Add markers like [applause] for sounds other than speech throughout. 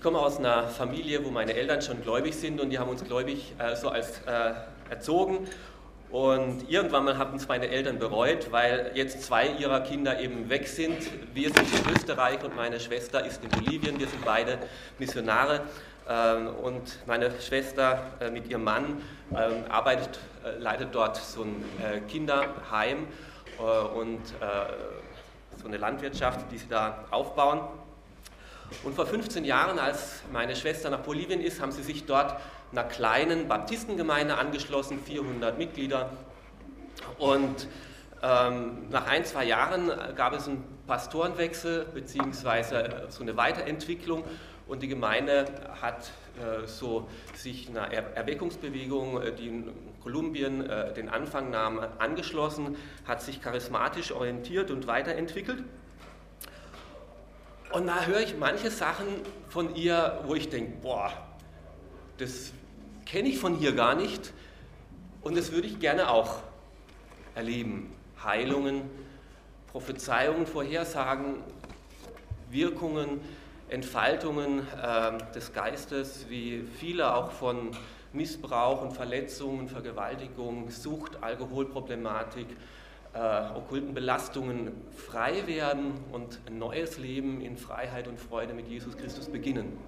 Ich komme aus einer Familie, wo meine Eltern schon gläubig sind und die haben uns gläubig äh, so als äh, erzogen. Und irgendwann mal haben es meine Eltern bereut, weil jetzt zwei ihrer Kinder eben weg sind. Wir sind in Österreich und meine Schwester ist in Bolivien. Wir sind beide Missionare. Ähm, und meine Schwester äh, mit ihrem Mann ähm, arbeitet, äh, leitet dort so ein äh, Kinderheim und so eine Landwirtschaft, die sie da aufbauen. Und vor 15 Jahren, als meine Schwester nach Bolivien ist, haben sie sich dort einer kleinen Baptistengemeinde angeschlossen, 400 Mitglieder. Und ähm, nach ein, zwei Jahren gab es einen Pastorenwechsel bzw. so eine Weiterentwicklung und die Gemeinde hat äh, so sich einer er Erweckungsbewegung, äh, die in Kolumbien äh, den Anfang nahm, angeschlossen, hat sich charismatisch orientiert und weiterentwickelt. Und da höre ich manche Sachen von ihr, wo ich denke, boah, das kenne ich von hier gar nicht und das würde ich gerne auch erleben. Heilungen, Prophezeiungen, Vorhersagen, Wirkungen, Entfaltungen äh, des Geistes, wie viele auch von Missbrauch und Verletzungen, Vergewaltigung, Sucht, Alkoholproblematik, äh, okkulten Belastungen frei werden und ein neues Leben in Freiheit und Freude mit Jesus Christus beginnen.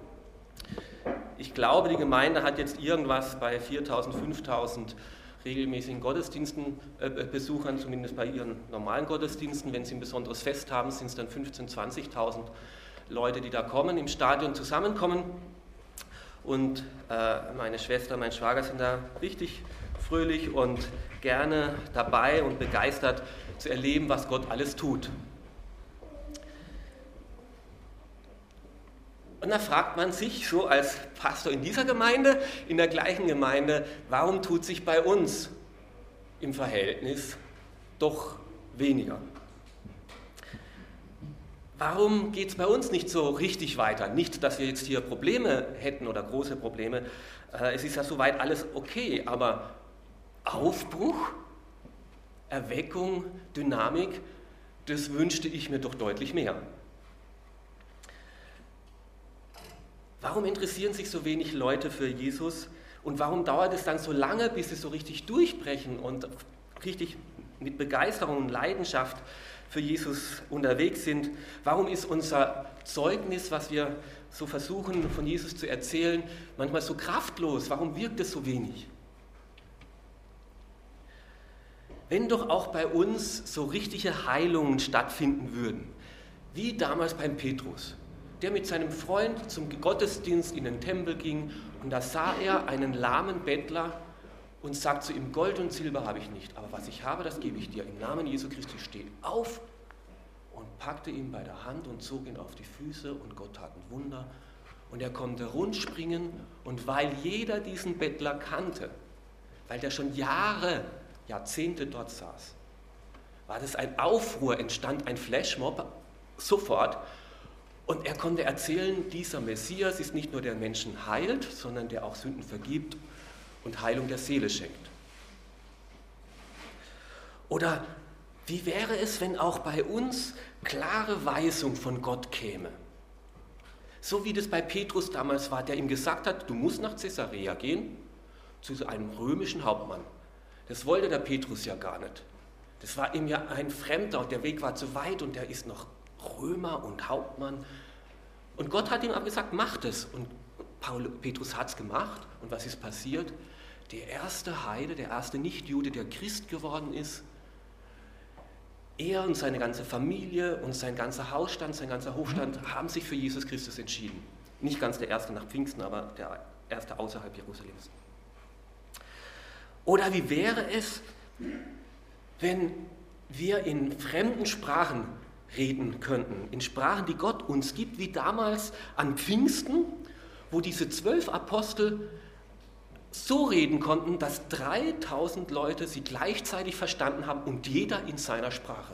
Ich glaube, die Gemeinde hat jetzt irgendwas bei 4000, 5000 regelmäßigen Gottesdiensten, äh, Besuchern, zumindest bei ihren normalen Gottesdiensten. Wenn sie ein besonderes Fest haben, sind es dann 15.000, 20.000 Leute, die da kommen, im Stadion zusammenkommen. Und äh, meine Schwester, mein Schwager sind da richtig fröhlich und gerne dabei und begeistert zu erleben, was Gott alles tut. Und da fragt man sich so als Pastor in dieser Gemeinde, in der gleichen Gemeinde, warum tut sich bei uns im Verhältnis doch weniger? Warum geht es bei uns nicht so richtig weiter? Nicht, dass wir jetzt hier Probleme hätten oder große Probleme. Äh, es ist ja soweit alles okay, aber Aufbruch, Erweckung, Dynamik, das wünschte ich mir doch deutlich mehr. Warum interessieren sich so wenig Leute für Jesus und warum dauert es dann so lange, bis sie so richtig durchbrechen und richtig mit Begeisterung und Leidenschaft für Jesus unterwegs sind? Warum ist unser Zeugnis, was wir so versuchen von Jesus zu erzählen, manchmal so kraftlos? Warum wirkt es so wenig? Wenn doch auch bei uns so richtige Heilungen stattfinden würden, wie damals beim Petrus, der mit seinem Freund zum Gottesdienst in den Tempel ging und da sah er einen lahmen Bettler und sagt zu ihm, Gold und Silber habe ich nicht, aber was ich habe, das gebe ich dir. Im Namen Jesu Christi steh auf und packte ihn bei der Hand und zog ihn auf die Füße und Gott tat ein Wunder. Und er konnte rundspringen und weil jeder diesen Bettler kannte, weil der schon Jahre Jahrzehnte dort saß, war das ein Aufruhr, entstand ein Flashmob sofort. Und er konnte erzählen, dieser Messias ist nicht nur der Menschen heilt, sondern der auch Sünden vergibt und Heilung der Seele schenkt. Oder wie wäre es, wenn auch bei uns klare Weisung von Gott käme? So wie das bei Petrus damals war, der ihm gesagt hat, du musst nach Caesarea gehen, zu einem römischen Hauptmann. Das wollte der Petrus ja gar nicht. Das war ihm ja ein Fremder und der Weg war zu weit und er ist noch Römer und Hauptmann. Und Gott hat ihm aber gesagt, mach das. Und Paul, Petrus hat es gemacht. Und was ist passiert? Der erste Heide, der erste Nichtjude, der Christ geworden ist, er und seine ganze Familie und sein ganzer Hausstand, sein ganzer Hofstand haben sich für Jesus Christus entschieden. Nicht ganz der erste nach Pfingsten, aber der erste außerhalb Jerusalems. Oder wie wäre es, wenn wir in fremden Sprachen reden könnten, in Sprachen, die Gott uns gibt, wie damals an Pfingsten, wo diese zwölf Apostel so reden konnten, dass 3000 Leute sie gleichzeitig verstanden haben und jeder in seiner Sprache.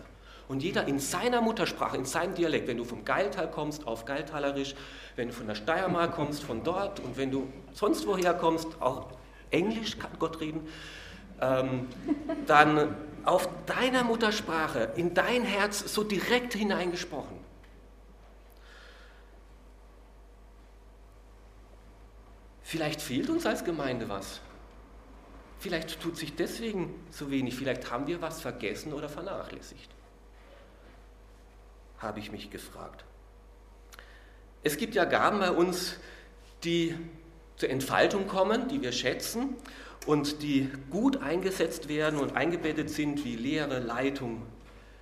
Und jeder in seiner Muttersprache, in seinem Dialekt. Wenn du vom Geiltal kommst, auf Geiltalerisch, wenn du von der Steiermark kommst, von dort und wenn du sonst woher kommst, auch Englisch kann Gott reden, ähm, dann auf deiner Muttersprache, in dein Herz so direkt hineingesprochen. Vielleicht fehlt uns als Gemeinde was. Vielleicht tut sich deswegen so wenig. Vielleicht haben wir was vergessen oder vernachlässigt. Habe ich mich gefragt. Es gibt ja Gaben bei uns, die zur Entfaltung kommen, die wir schätzen und die gut eingesetzt werden und eingebettet sind wie Lehre, Leitung,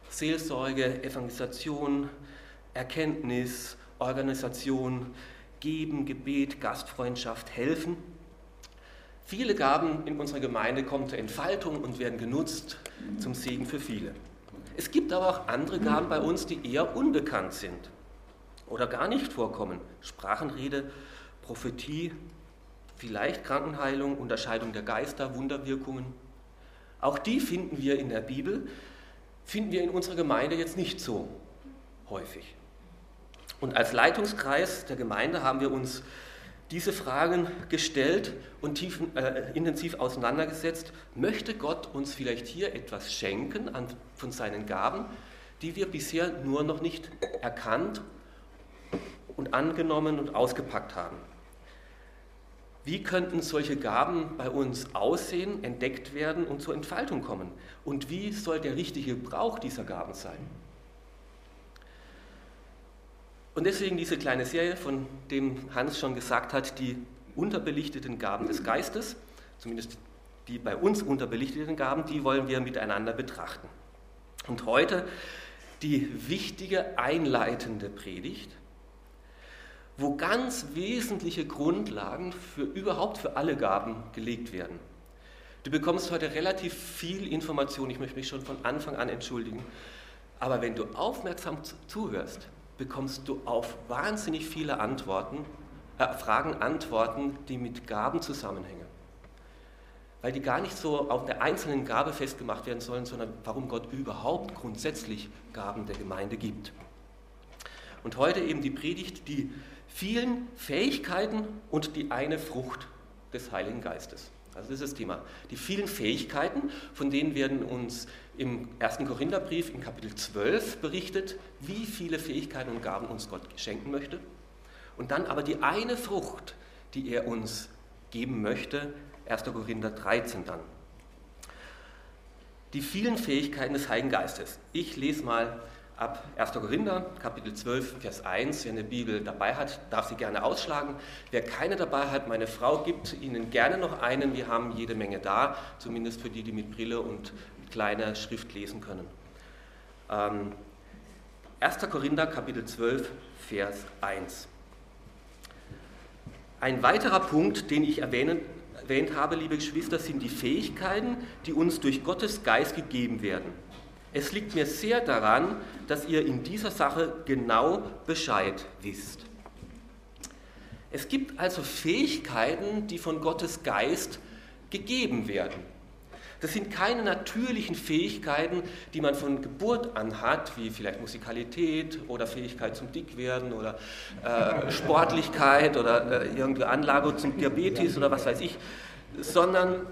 Seelsorge, Evangelisation, Erkenntnis, Organisation, Geben, Gebet, Gastfreundschaft, Helfen. Viele Gaben in unserer Gemeinde kommen zur Entfaltung und werden genutzt zum Segen für viele. Es gibt aber auch andere Gaben bei uns, die eher unbekannt sind oder gar nicht vorkommen. Sprachenrede, Prophetie, vielleicht Krankenheilung, Unterscheidung der Geister, Wunderwirkungen. Auch die finden wir in der Bibel, finden wir in unserer Gemeinde jetzt nicht so häufig. Und als Leitungskreis der Gemeinde haben wir uns diese Fragen gestellt und tief, äh, intensiv auseinandergesetzt. Möchte Gott uns vielleicht hier etwas schenken an, von seinen Gaben, die wir bisher nur noch nicht erkannt und angenommen und ausgepackt haben? Wie könnten solche Gaben bei uns aussehen, entdeckt werden und zur Entfaltung kommen? Und wie soll der richtige Gebrauch dieser Gaben sein? Und deswegen diese kleine Serie, von dem Hans schon gesagt hat, die unterbelichteten Gaben des Geistes, zumindest die bei uns unterbelichteten Gaben, die wollen wir miteinander betrachten. Und heute die wichtige einleitende Predigt, wo ganz wesentliche Grundlagen für überhaupt für alle Gaben gelegt werden. Du bekommst heute relativ viel Information, ich möchte mich schon von Anfang an entschuldigen, aber wenn du aufmerksam zuhörst, bekommst du auf wahnsinnig viele Antworten, äh, Fragen Antworten, die mit Gaben zusammenhängen. Weil die gar nicht so auf der einzelnen Gabe festgemacht werden sollen, sondern warum Gott überhaupt grundsätzlich Gaben der Gemeinde gibt. Und heute eben die Predigt, die vielen Fähigkeiten und die eine Frucht des Heiligen Geistes. Also das ist das Thema. Die vielen Fähigkeiten, von denen werden uns im ersten Korintherbrief in Kapitel 12 berichtet, wie viele Fähigkeiten und Gaben uns Gott schenken möchte. Und dann aber die eine Frucht, die er uns geben möchte, 1. Korinther 13 dann. Die vielen Fähigkeiten des Heiligen Geistes. Ich lese mal ab 1. Korinther, Kapitel 12, Vers 1. Wer eine Bibel dabei hat, darf sie gerne ausschlagen. Wer keine dabei hat, meine Frau gibt Ihnen gerne noch einen. Wir haben jede Menge da, zumindest für die, die mit Brille und kleiner Schrift lesen können. Ähm, 1. Korinther, Kapitel 12, Vers 1. Ein weiterer Punkt, den ich erwähnen, erwähnt habe, liebe Geschwister, sind die Fähigkeiten, die uns durch Gottes Geist gegeben werden. Es liegt mir sehr daran, dass ihr in dieser Sache genau Bescheid wisst. Es gibt also Fähigkeiten, die von Gottes Geist gegeben werden. Das sind keine natürlichen Fähigkeiten, die man von Geburt an hat, wie vielleicht Musikalität oder Fähigkeit zum Dickwerden oder äh, Sportlichkeit oder äh, irgendeine Anlage zum Diabetes oder was weiß ich, sondern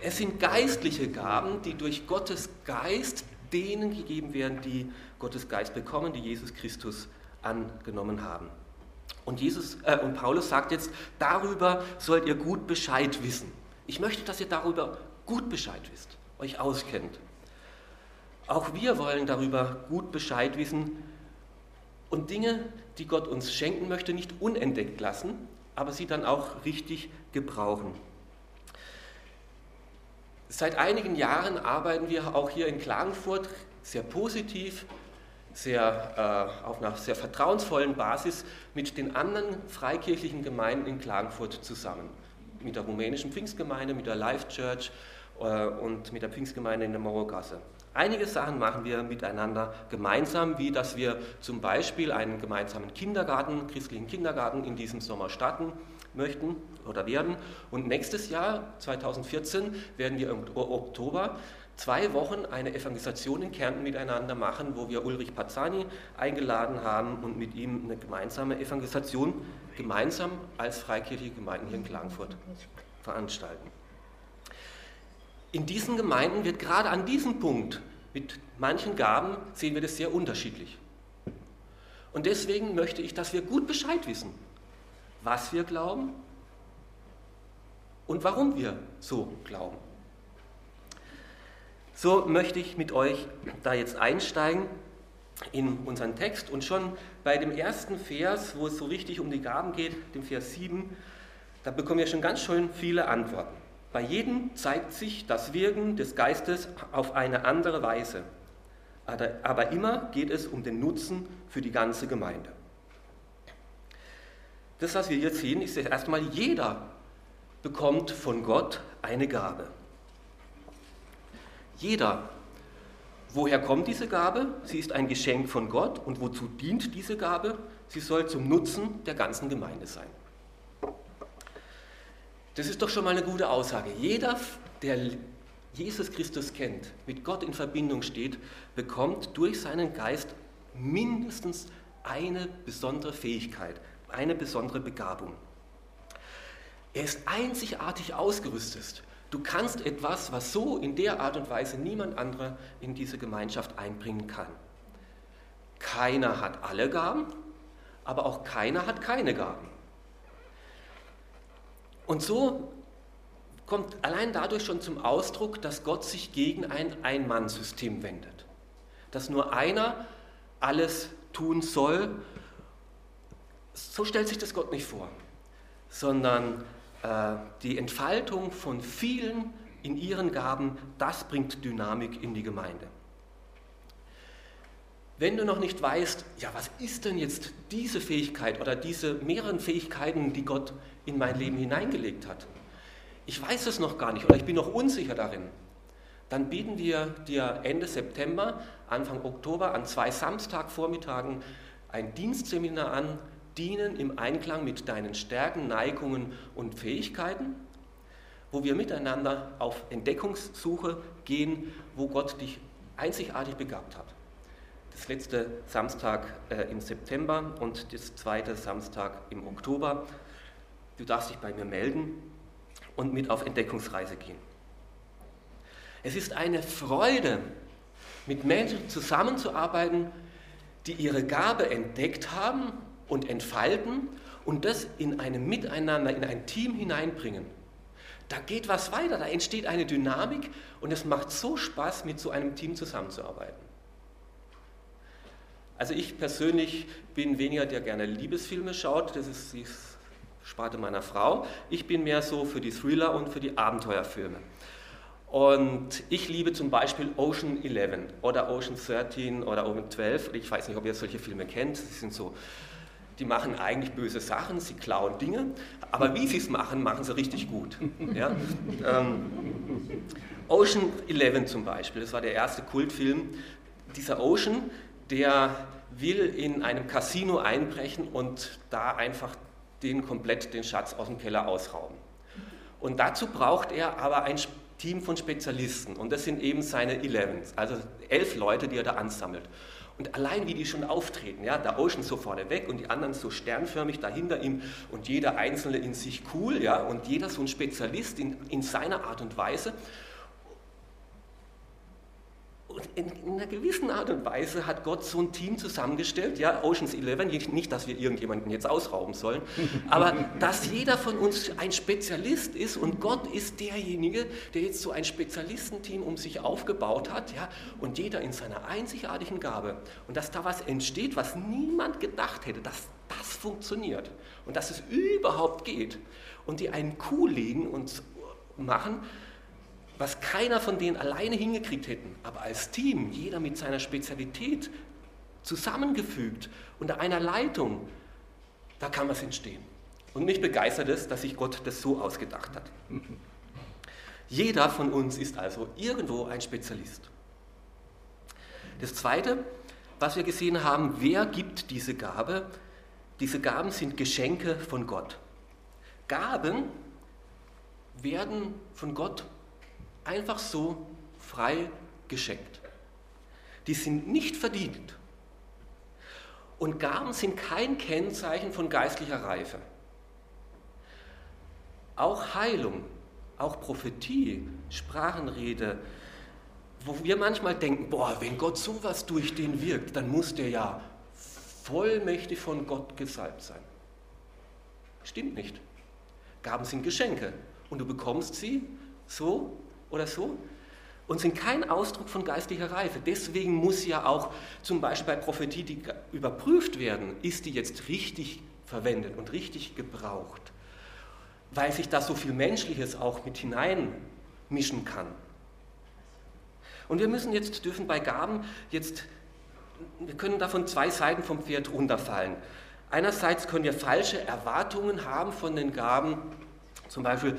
es sind geistliche Gaben, die durch Gottes Geist denen gegeben werden, die Gottes Geist bekommen, die Jesus Christus angenommen haben. Und, Jesus, äh, und Paulus sagt jetzt, darüber sollt ihr gut Bescheid wissen. Ich möchte, dass ihr darüber gut Bescheid wisst, euch auskennt. Auch wir wollen darüber gut Bescheid wissen und Dinge, die Gott uns schenken möchte, nicht unentdeckt lassen, aber sie dann auch richtig gebrauchen. Seit einigen Jahren arbeiten wir auch hier in Klagenfurt sehr positiv, sehr, äh, auf einer sehr vertrauensvollen Basis mit den anderen freikirchlichen Gemeinden in Klagenfurt zusammen. Mit der rumänischen Pfingstgemeinde, mit der Life Church äh, und mit der Pfingstgemeinde in der Mauergasse. Einige Sachen machen wir miteinander gemeinsam, wie dass wir zum Beispiel einen gemeinsamen Kindergarten, christlichen Kindergarten in diesem Sommer starten möchten oder werden. Und nächstes Jahr, 2014, werden wir im Oktober zwei Wochen eine Evangelisation in Kärnten miteinander machen, wo wir Ulrich Pazzani eingeladen haben und mit ihm eine gemeinsame Evangelisation gemeinsam als freikirchliche Gemeinden hier in Klagenfurt veranstalten. In diesen Gemeinden wird gerade an diesem Punkt mit manchen Gaben sehen wir das sehr unterschiedlich. Und deswegen möchte ich, dass wir gut Bescheid wissen, was wir glauben und warum wir so glauben. So möchte ich mit euch da jetzt einsteigen in unseren Text und schon bei dem ersten Vers, wo es so richtig um die Gaben geht, dem Vers 7, da bekommen wir schon ganz schön viele Antworten. Bei jedem zeigt sich das Wirken des Geistes auf eine andere Weise. Aber immer geht es um den Nutzen für die ganze Gemeinde. Das, was wir hier sehen, ist erstmal, jeder bekommt von Gott eine Gabe. Jeder. Woher kommt diese Gabe? Sie ist ein Geschenk von Gott. Und wozu dient diese Gabe? Sie soll zum Nutzen der ganzen Gemeinde sein. Das ist doch schon mal eine gute Aussage. Jeder, der Jesus Christus kennt, mit Gott in Verbindung steht, bekommt durch seinen Geist mindestens eine besondere Fähigkeit, eine besondere Begabung. Er ist einzigartig ausgerüstet. Du kannst etwas, was so in der Art und Weise niemand anderer in diese Gemeinschaft einbringen kann. Keiner hat alle Gaben, aber auch keiner hat keine Gaben. Und so kommt allein dadurch schon zum Ausdruck, dass Gott sich gegen ein Ein-Mann-System wendet. Dass nur einer alles tun soll. So stellt sich das Gott nicht vor, sondern äh, die Entfaltung von vielen in ihren Gaben, das bringt Dynamik in die Gemeinde. Wenn du noch nicht weißt, ja, was ist denn jetzt diese Fähigkeit oder diese mehreren Fähigkeiten, die Gott in mein Leben hineingelegt hat, ich weiß es noch gar nicht oder ich bin noch unsicher darin, dann bieten wir dir Ende September, Anfang Oktober an zwei Samstagvormittagen ein Dienstseminar an, dienen im Einklang mit deinen Stärken, Neigungen und Fähigkeiten, wo wir miteinander auf Entdeckungssuche gehen, wo Gott dich einzigartig begabt hat. Das letzte Samstag äh, im September und das zweite Samstag im Oktober. Du darfst dich bei mir melden und mit auf Entdeckungsreise gehen. Es ist eine Freude, mit Menschen zusammenzuarbeiten, die ihre Gabe entdeckt haben und entfalten und das in einem Miteinander, in ein Team hineinbringen. Da geht was weiter, da entsteht eine Dynamik und es macht so Spaß, mit so einem Team zusammenzuarbeiten. Also ich persönlich bin weniger der gerne Liebesfilme schaut, das ist die Sparte meiner Frau. Ich bin mehr so für die Thriller und für die Abenteuerfilme. Und ich liebe zum Beispiel Ocean 11 oder Ocean 13 oder Ocean 12. Ich weiß nicht, ob ihr solche Filme kennt. Sie sind so die machen eigentlich böse Sachen, sie klauen Dinge, aber wie sie es machen, machen sie richtig gut. [laughs] Ja? Ähm, Ocean 11 zum Beispiel, das war der erste Kultfilm. Dieser Ocean, der will in einem Casino einbrechen und da einfach den komplett den Schatz aus dem Keller ausrauben. Und dazu braucht er aber ein Team von Spezialisten und das sind eben seine Elevens, also elf Leute, die er da ansammelt. Und allein wie die schon auftreten, ja, der Ocean so vorne weg und die anderen so sternförmig dahinter ihm und jeder Einzelne in sich cool, ja, und jeder so ein Spezialist in, in seiner Art und Weise. Und in, in, einer gewissen Art und Weise hat Gott so ein Team zusammengestellt, ja, Oceans 11, nicht, dass wir irgendjemanden jetzt ausrauben sollen, [laughs] aber dass jeder von uns ein Spezialist ist und Gott ist derjenige, der jetzt so ein Spezialistenteam um sich aufgebaut hat, ja, und jeder in seiner einzigartigen Gabe. Und dass da was entsteht, was niemand gedacht hätte, dass das funktioniert und dass es überhaupt geht. Und die einen Kuh legen und machen, was keiner von denen alleine hingekriegt hätten, aber als Team, jeder mit seiner Spezialität zusammengefügt, unter einer Leitung, da kann was entstehen. Und mich begeistert es, dass sich Gott das so ausgedacht hat. [laughs] Jeder von uns ist also irgendwo ein Spezialist. Das Zweite, was wir gesehen haben, wer gibt diese Gabe? Diese Gaben sind Geschenke von Gott. Gaben werden von Gott einfach so frei geschenkt. Die sind nicht verdient. Und Gaben sind kein Kennzeichen von geistlicher Reife. Auch Heilung, auch Prophetie, Sprachenrede, wo wir manchmal denken, boah, wenn Gott sowas durch den wirkt, dann muss der ja vollmächtig von Gott gesalbt sein. Stimmt nicht. Gaben sind Geschenke und du bekommst sie so oder so und sind kein Ausdruck von geistlicher Reife. Deswegen muss ja auch zum Beispiel bei Prophetie die überprüft werden, ist die jetzt richtig verwendet und richtig gebraucht, weil sich da so viel Menschliches auch mit hineinmischen kann. Und wir müssen jetzt, dürfen bei Gaben jetzt, wir können davon zwei Seiten vom Pferd runterfallen. Einerseits können wir falsche Erwartungen haben von den Gaben, zum Beispiel,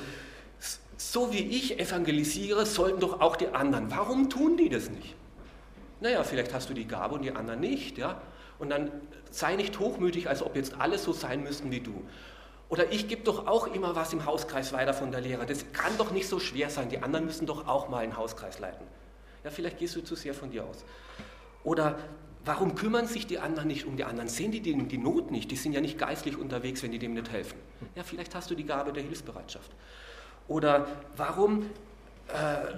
so wie ich evangelisiere, sollten doch auch die anderen. Warum tun die das nicht? Naja, vielleicht hast du die Gabe und die anderen nicht, ja. Und dann sei nicht hochmütig, als ob jetzt alle so sein müssten wie du. Oder ich gebe doch auch immer was im Hauskreis weiter von der Lehre. Das kann doch nicht so schwer sein. Die anderen müssen doch auch mal einen Hauskreis leiten. Ja, vielleicht gehst du zu sehr von dir aus. Oder warum kümmern sich die anderen nicht um die anderen? Sehen die die Not nicht? Die sind ja nicht geistlich unterwegs, wenn die dem nicht helfen. Ja, vielleicht hast du die Gabe der Hilfsbereitschaft. Oder warum äh,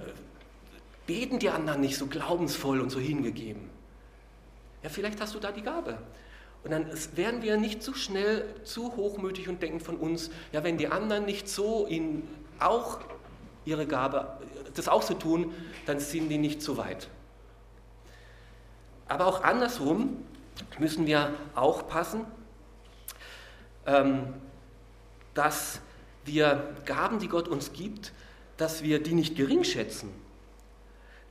beten die anderen nicht so glaubensvoll und so hingegeben? Ja, vielleicht hast du da die Gabe. Und dann werden wir nicht zu schnell zu hochmütig und denken von uns, ja, wenn die anderen nicht so in auch ihre Gabe, das auch so tun, dann sind die nicht so weit. Aber auch andersrum müssen wir aufpassen, ähm, dass wir Gaben, die Gott uns gibt, dass wir die nicht gering schätzen,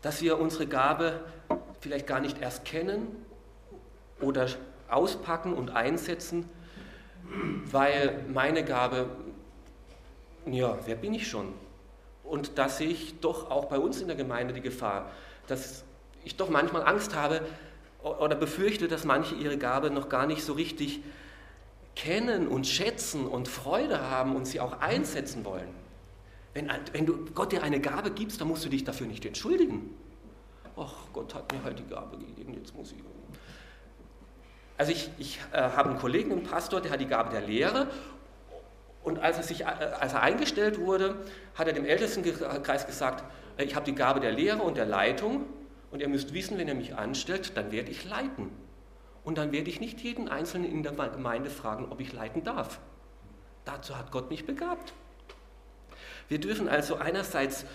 dass wir unsere Gabe vielleicht gar nicht erst kennen oder auspacken und einsetzen, weil meine Gabe, ja, wer bin ich schon? Und da sehe ich doch auch bei uns in der Gemeinde die Gefahr, dass ich doch manchmal Angst habe oder befürchte, dass manche ihre Gabe noch gar nicht so richtig kennen und schätzen und Freude haben und sie auch einsetzen wollen. Wenn, wenn du Gott dir eine Gabe gibst, dann musst du dich dafür nicht entschuldigen. Ach, Gott hat mir halt die Gabe gegeben, jetzt muss ich. Also ich, ich äh, habe einen Kollegen, einen Pastor, der hat die Gabe der Lehre und als er, sich, äh, als er eingestellt wurde, hat er dem Ältestenkreis gesagt, äh, ich habe die Gabe der Lehre und der Leitung und ihr müsst wissen, wenn ihr mich anstellt, dann werde ich leiten. Und dann werde ich nicht jeden Einzelnen in der Gemeinde fragen, ob ich leiten darf. Dazu hat Gott mich begabt. Wir dürfen also einerseits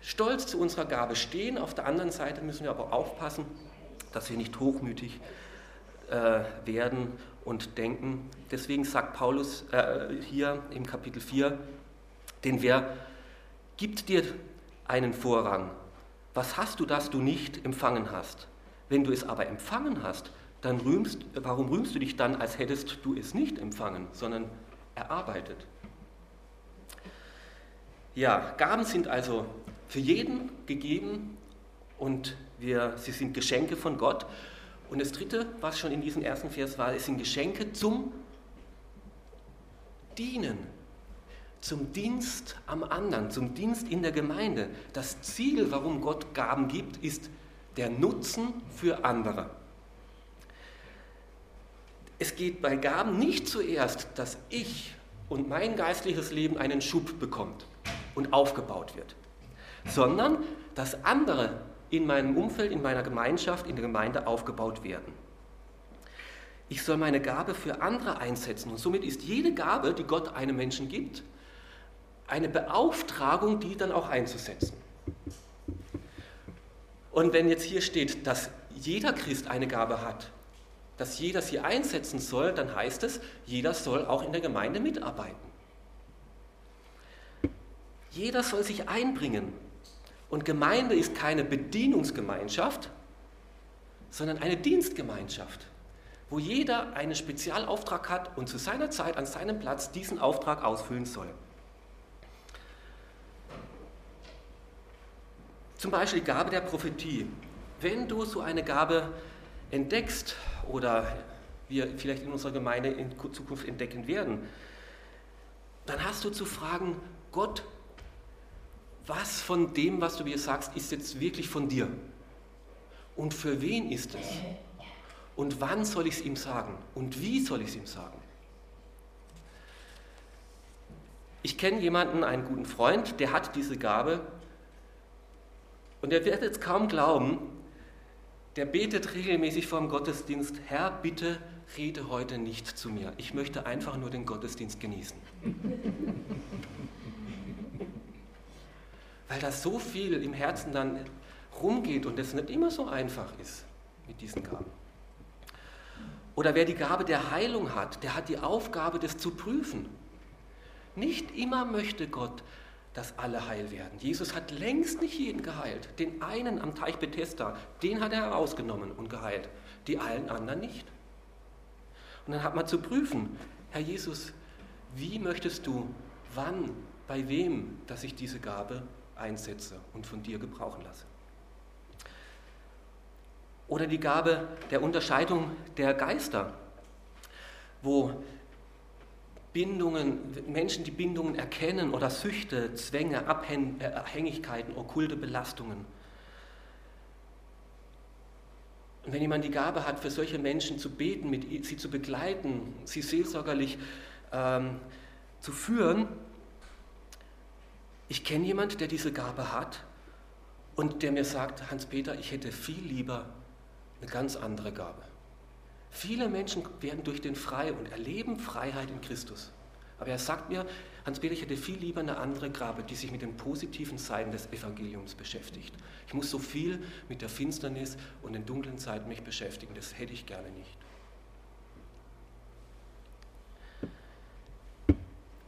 stolz zu unserer Gabe stehen, auf der anderen Seite müssen wir aber aufpassen, dass wir nicht hochmütig äh, werden und denken. Deswegen sagt Paulus äh, hier im Kapitel 4, denn wer gibt dir einen Vorrang? Was hast du, das du nicht empfangen hast? Wenn du es aber empfangen hast, dann rühmst, warum rühmst du dich dann, als hättest du es nicht empfangen, sondern erarbeitet? Ja, Gaben sind also für jeden gegeben und wir, sie sind Geschenke von Gott. Und das Dritte, was schon in diesem ersten Vers war, es sind Geschenke zum Dienen, zum Dienst am anderen, zum Dienst in der Gemeinde. Das Ziel, warum Gott Gaben gibt, ist der Nutzen für andere. Es geht bei Gaben nicht zuerst, dass ich und mein geistliches Leben einen Schub bekommt und aufgebaut wird, sondern dass andere in meinem Umfeld, in meiner Gemeinschaft, in der Gemeinde aufgebaut werden. Ich soll meine Gabe für andere einsetzen und somit ist jede Gabe, die Gott einem Menschen gibt, eine Beauftragung, die dann auch einzusetzen. Und wenn jetzt hier steht, dass jeder Christ eine Gabe hat, dass jeder sie einsetzen soll, dann heißt es, jeder soll auch in der Gemeinde mitarbeiten. Jeder soll sich einbringen. Und Gemeinde ist keine Bedienungsgemeinschaft, sondern eine Dienstgemeinschaft, wo jeder einen Spezialauftrag hat und zu seiner Zeit an seinem Platz diesen Auftrag ausfüllen soll. Zum Beispiel Gabe der Prophetie. Wenn du so eine Gabe entdeckst oder wir vielleicht in unserer Gemeinde in Zukunft entdecken werden, dann hast du zu fragen, Gott, was von dem, was du mir sagst, ist jetzt wirklich von dir? Und für wen ist es? Und wann soll ich es ihm sagen? Und wie soll ich es ihm sagen? Ich kenne jemanden, einen guten Freund, der hat diese Gabe und er wird jetzt kaum glauben, der betet regelmäßig vor dem Gottesdienst, Herr, bitte rede heute nicht zu mir. Ich möchte einfach nur den Gottesdienst genießen. [laughs] weil da so viel im Herzen dann rumgeht und es nicht immer so einfach ist mit diesen Gaben. Oder wer die Gabe der Heilung hat, der hat die Aufgabe, das zu prüfen. Nicht immer möchte Gott, dass alle heil werden. Jesus hat längst nicht jeden geheilt. Den einen am Teich Bethesda, den hat er herausgenommen und geheilt, die allen anderen nicht. Und dann hat man zu prüfen, Herr Jesus, wie möchtest du, wann, bei wem, dass ich diese Gabe einsetze und von dir gebrauchen lasse? Oder die Gabe der Unterscheidung der Geister, wo Bindungen, Menschen, die Bindungen erkennen oder Süchte, Zwänge, Abhängigkeiten, okkulte Belastungen. Und wenn jemand die Gabe hat, für solche Menschen zu beten, mit, sie zu begleiten, sie seelsorgerlich ähm, zu führen, ich kenne jemanden, der diese Gabe hat und der mir sagt, Hans-Peter, ich hätte viel lieber eine ganz andere Gabe. Viele Menschen werden durch den frei und erleben Freiheit in Christus. Aber er sagt mir, Hans-Peter, ich hätte viel lieber eine andere Gabe, die sich mit den positiven Seiten des Evangeliums beschäftigt. Ich muss so viel mit der Finsternis und den dunklen Seiten mich beschäftigen. Das hätte ich gerne nicht.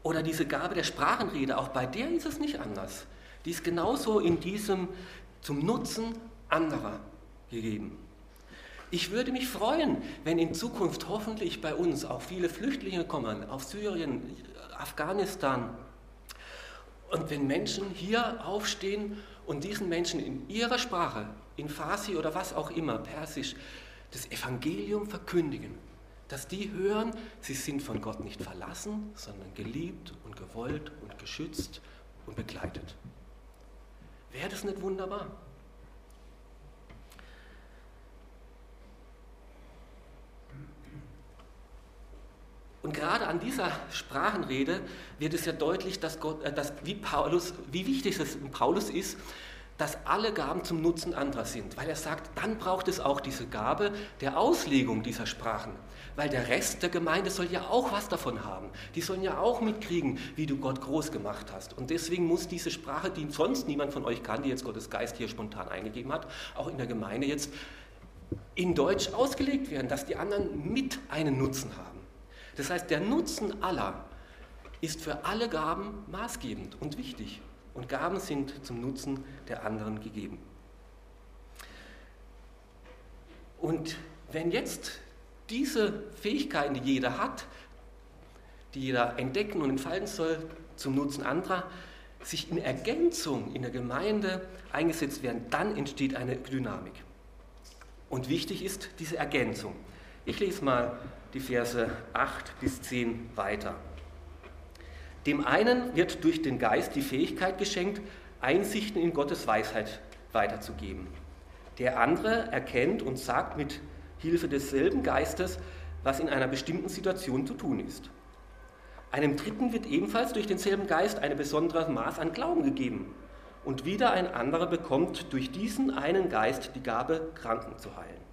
Oder diese Gabe der Sprachenrede, auch bei der ist es nicht anders. Die ist genauso in diesem zum Nutzen anderer gegeben. Ich würde mich freuen, wenn in Zukunft hoffentlich bei uns auch viele Flüchtlinge kommen, aus Syrien, Afghanistan. Und wenn Menschen hier aufstehen und diesen Menschen in ihrer Sprache, in Farsi oder was auch immer, Persisch, das Evangelium verkündigen, dass die hören, sie sind von Gott nicht verlassen, sondern geliebt und gewollt und geschützt und begleitet. Wäre das nicht wunderbar? Und gerade an dieser Sprachenrede wird es ja deutlich, dass, Gott, äh, dass wie, Paulus, wie wichtig es Paulus ist, dass alle Gaben zum Nutzen anderer sind. Weil er sagt, dann braucht es auch diese Gabe der Auslegung dieser Sprachen. Weil der Rest der Gemeinde soll ja auch was davon haben. Die sollen ja auch mitkriegen, wie du Gott groß gemacht hast. Und deswegen muss diese Sprache, die sonst niemand von euch kann, die jetzt Gottes Geist hier spontan eingegeben hat, auch in der Gemeinde jetzt in Deutsch ausgelegt werden, dass die anderen mit einen Nutzen haben. Das heißt, der Nutzen aller ist für alle Gaben maßgebend und wichtig. Und Gaben sind zum Nutzen der anderen gegeben. Und wenn jetzt diese Fähigkeiten, die jeder hat, die jeder entdecken und entfalten soll zum Nutzen anderer, sich in Ergänzung in der Gemeinde eingesetzt werden, dann entsteht eine Dynamik. Und wichtig ist diese Ergänzung. Ich lese mal die Verse 8 bis 10 weiter. Dem einen wird durch den Geist die Fähigkeit geschenkt, Einsichten in Gottes Weisheit weiterzugeben. Der andere erkennt und sagt mit Hilfe desselben Geistes, was in einer bestimmten Situation zu tun ist. Einem Dritten wird ebenfalls durch denselben Geist ein besonderes Maß an Glauben gegeben. Und wieder ein anderer bekommt durch diesen einen Geist die Gabe, Kranken zu heilen.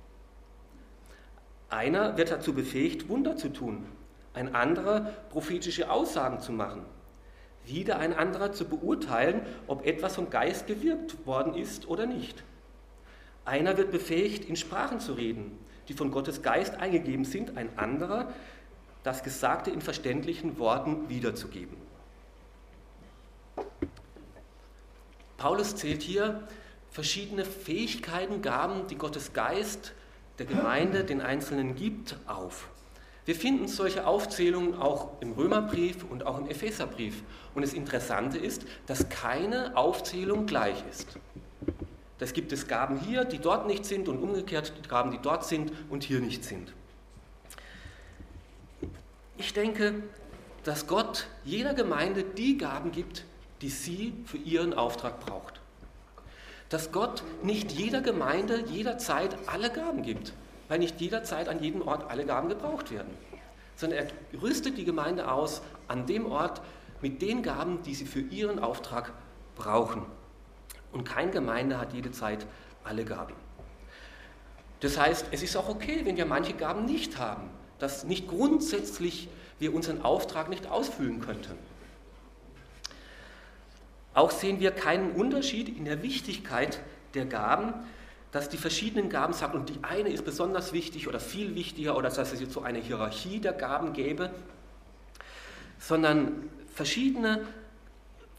Einer wird dazu befähigt, Wunder zu tun, ein anderer prophetische Aussagen zu machen, wieder ein anderer zu beurteilen, ob etwas vom Geist gewirkt worden ist oder nicht. Einer wird befähigt, in Sprachen zu reden, die von Gottes Geist eingegeben sind, ein anderer das Gesagte in verständlichen Worten wiederzugeben. Paulus zählt hier verschiedene Fähigkeiten, Gaben, die Gottes Geist der Gemeinde den Einzelnen gibt, auf. Wir finden solche Aufzählungen auch im Römerbrief und auch im Epheserbrief. Und das Interessante ist, dass keine Aufzählung gleich ist. Das gibt es Gaben hier, die dort nicht sind und umgekehrt Gaben, die dort sind und hier nicht sind. Ich denke, dass Gott jeder Gemeinde die Gaben gibt, die sie für ihren Auftrag braucht dass Gott nicht jeder Gemeinde jederzeit alle Gaben gibt, weil nicht jederzeit an jedem Ort alle Gaben gebraucht werden, sondern er rüstet die Gemeinde aus an dem Ort mit den Gaben, die sie für ihren Auftrag brauchen. Und keine Gemeinde hat jede Zeit alle Gaben. Das heißt, es ist auch okay, wenn wir manche Gaben nicht haben, dass nicht grundsätzlich wir unseren Auftrag nicht ausfüllen könnten. Auch sehen wir keinen Unterschied in der Wichtigkeit der Gaben, dass die verschiedenen Gaben sagt, und die eine ist besonders wichtig oder viel wichtiger oder dass es jetzt so eine Hierarchie der Gaben gäbe, sondern verschiedene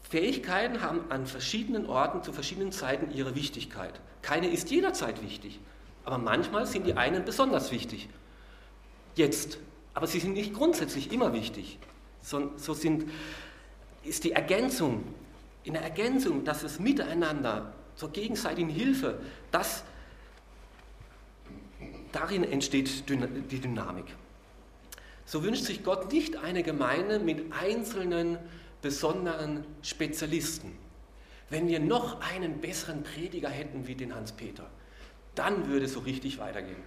Fähigkeiten haben an verschiedenen Orten zu verschiedenen Zeiten ihre Wichtigkeit. Keine ist jederzeit wichtig, aber manchmal sind die einen besonders wichtig. Jetzt, aber sie sind nicht grundsätzlich immer wichtig. So, so sind, ist die Ergänzung, in der Ergänzung, dass es miteinander zur gegenseitigen Hilfe, das, darin entsteht die Dynamik. So wünscht sich Gott nicht eine Gemeinde mit einzelnen besonderen Spezialisten. Wenn wir noch einen besseren Prediger hätten wie den Hans-Peter, dann würde es so richtig weitergehen.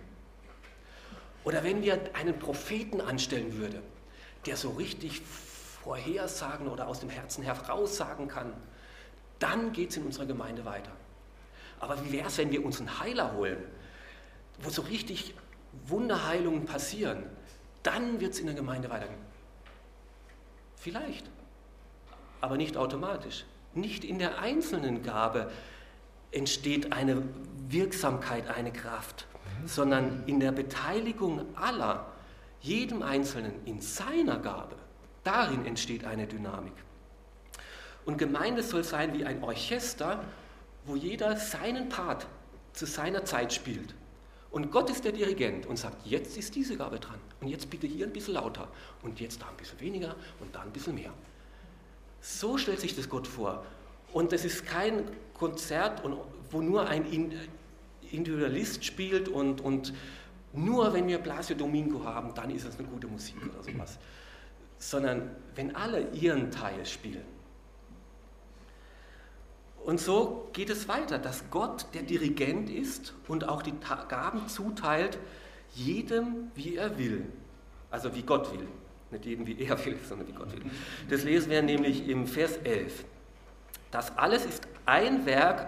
Oder wenn wir einen Propheten anstellen würden, der so richtig vorhersagen oder aus dem Herzen heraussagen kann, dann geht es in unserer Gemeinde weiter. Aber wie wäre es, wenn wir uns einen Heiler holen, wo so richtig Wunderheilungen passieren? Dann wird es in der Gemeinde weitergehen. Vielleicht aber nicht automatisch. Nicht in der einzelnen Gabe entsteht eine Wirksamkeit, eine Kraft, sondern in der Beteiligung aller, jedem Einzelnen in seiner Gabe. Darin entsteht eine Dynamik. Und Gemeinde soll sein wie ein Orchester, wo jeder seinen Part zu seiner Zeit spielt. Und Gott ist der Dirigent und sagt, jetzt ist diese Gabe dran. Und jetzt bitte hier ein bisschen lauter. Und jetzt da ein bisschen weniger und da ein bisschen mehr. So stellt sich das Gott vor. Und das ist kein Konzert, wo nur ein Individualist spielt und, und nur wenn wir Blasio Domingo haben, dann ist es eine gute Musik oder sowas. Sondern wenn alle ihren Teil spielen. Und so geht es weiter, dass Gott der Dirigent ist und auch die Gaben zuteilt, jedem wie er will. Also wie Gott will. Nicht jeden, wie er will, sondern wie Gott will. Das lesen wir nämlich im Vers 11. Das alles ist ein Werk,